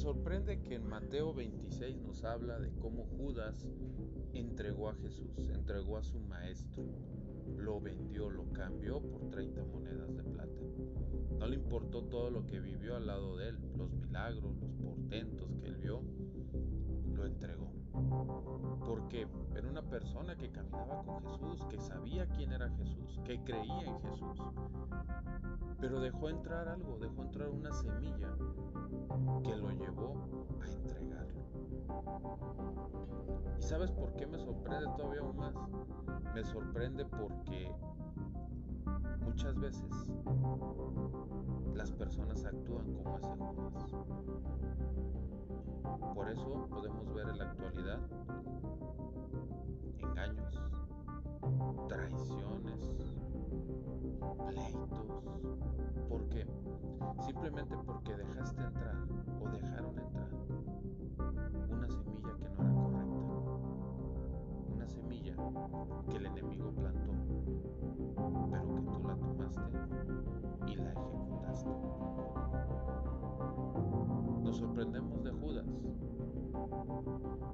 sorprende que en Mateo 26 nos habla de cómo Judas entregó a Jesús, entregó a su maestro, lo vendió, lo cambió por 30 monedas de plata. No le importó todo lo que vivió al lado de él, los milagros, los portentos que él vio, lo entregó. Porque era una persona que caminaba con Jesús, que sabía quién era Jesús, que creía en Jesús. Pero dejó entrar algo, dejó entrar una semilla que lo llevó a entregarlo. ¿Y sabes por qué me sorprende todavía aún más? Me sorprende porque muchas veces las personas actúan como ese Judas. Por eso podemos ver en la actualidad engaños, traiciones, pleitos. ¿Por qué? Simplemente porque dejaste entrar o dejaron entrar una semilla que no era correcta. Una semilla que el enemigo plantó, pero que tú la tomaste y la ejecutaste. Nos sorprendemos de Judas.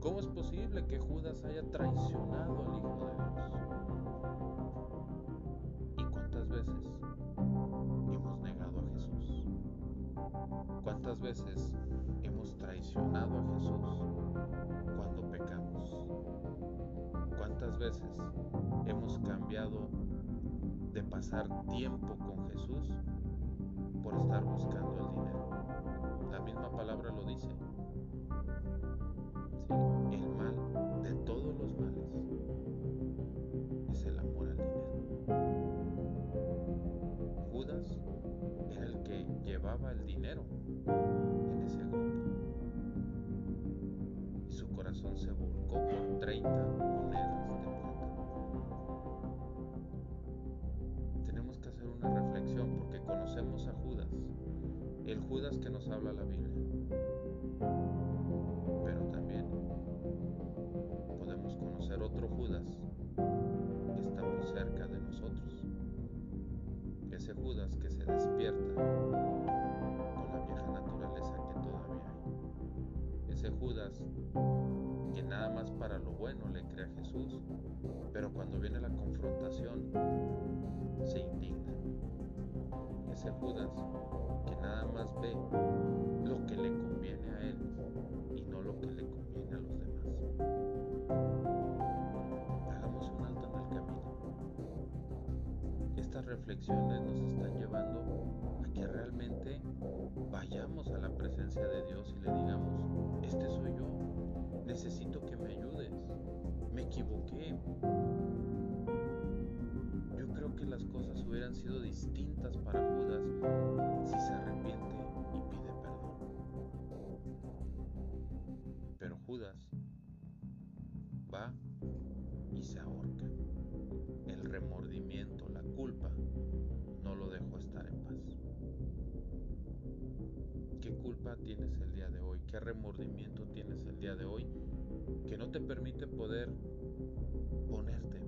¿Cómo es posible que Judas haya traicionado al Hijo de Dios? ¿Cuántas veces hemos traicionado a Jesús cuando pecamos? ¿Cuántas veces hemos cambiado de pasar tiempo con Jesús por estar buscando el dinero? La misma palabra lo dice. El dinero en ese grupo. Y su corazón se volcó por 30 monedas de plata. Tenemos que hacer una reflexión porque conocemos a Judas, el Judas que nos habla la Biblia. Lo bueno le cree a Jesús, pero cuando viene la confrontación se indigna. Ese Judas que nada más ve lo que le conviene a él y no lo que le conviene a los demás. Hagamos un alto en el camino. Estas reflexiones nos están llevando a que realmente vayamos a la presencia de Dios y le hubieran sido distintas para Judas si se arrepiente y pide perdón. Pero Judas va y se ahorca. El remordimiento, la culpa, no lo dejó estar en paz. ¿Qué culpa tienes el día de hoy? ¿Qué remordimiento tienes el día de hoy que no te permite poder ponerte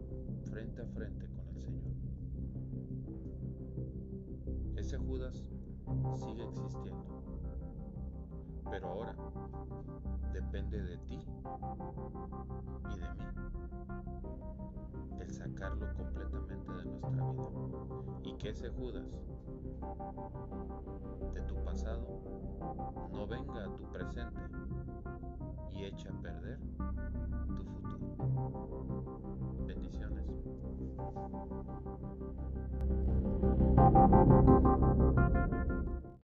frente a frente con el Señor? Ese Judas sigue existiendo, pero ahora depende de ti y de mí el sacarlo completamente de nuestra vida y que ese Judas de tu pasado no venga a tu presente y eche a perder tu futuro. Bendiciones. なるほど。